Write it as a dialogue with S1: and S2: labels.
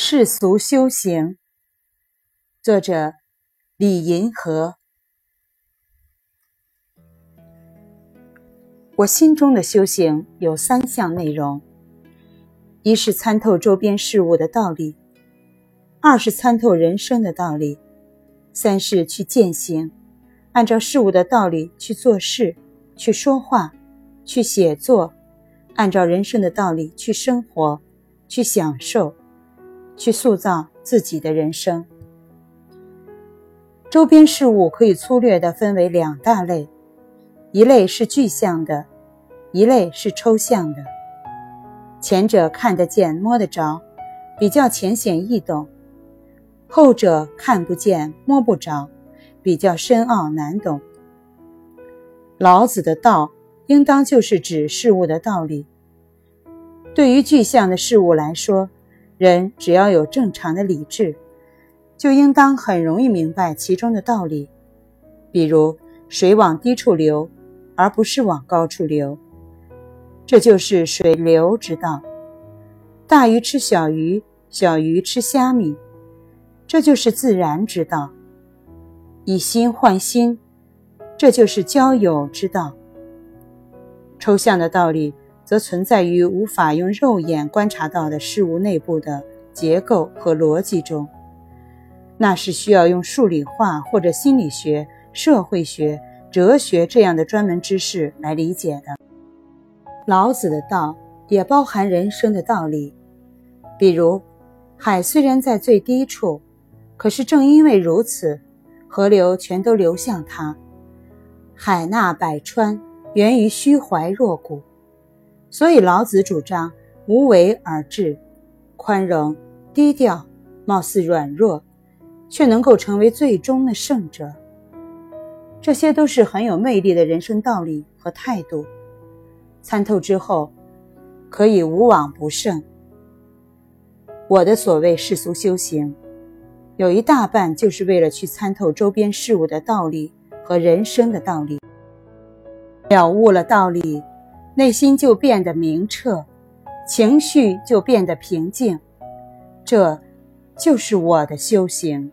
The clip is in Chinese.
S1: 世俗修行，作者李银河。我心中的修行有三项内容：一是参透周边事物的道理；二是参透人生的道理；三是去践行，按照事物的道理去做事、去说话、去写作，按照人生的道理去生活、去享受。去塑造自己的人生。周边事物可以粗略地分为两大类，一类是具象的，一类是抽象的。前者看得见、摸得着，比较浅显易懂；后者看不见、摸不着，比较深奥难懂。老子的道，应当就是指事物的道理。对于具象的事物来说，人只要有正常的理智，就应当很容易明白其中的道理。比如，水往低处流，而不是往高处流，这就是水流之道。大鱼吃小鱼，小鱼吃虾米，这就是自然之道。以心换心，这就是交友之道。抽象的道理。则存在于无法用肉眼观察到的事物内部的结构和逻辑中，那是需要用数理化或者心理学、社会学、哲学这样的专门知识来理解的。老子的道也包含人生的道理，比如，海虽然在最低处，可是正因为如此，河流全都流向它。海纳百川，源于虚怀若谷。所以，老子主张无为而治，宽容、低调，貌似软弱，却能够成为最终的胜者。这些都是很有魅力的人生道理和态度。参透之后，可以无往不胜。我的所谓世俗修行，有一大半就是为了去参透周边事物的道理和人生的道理。了悟了道理。内心就变得明澈，情绪就变得平静，这就是我的修行。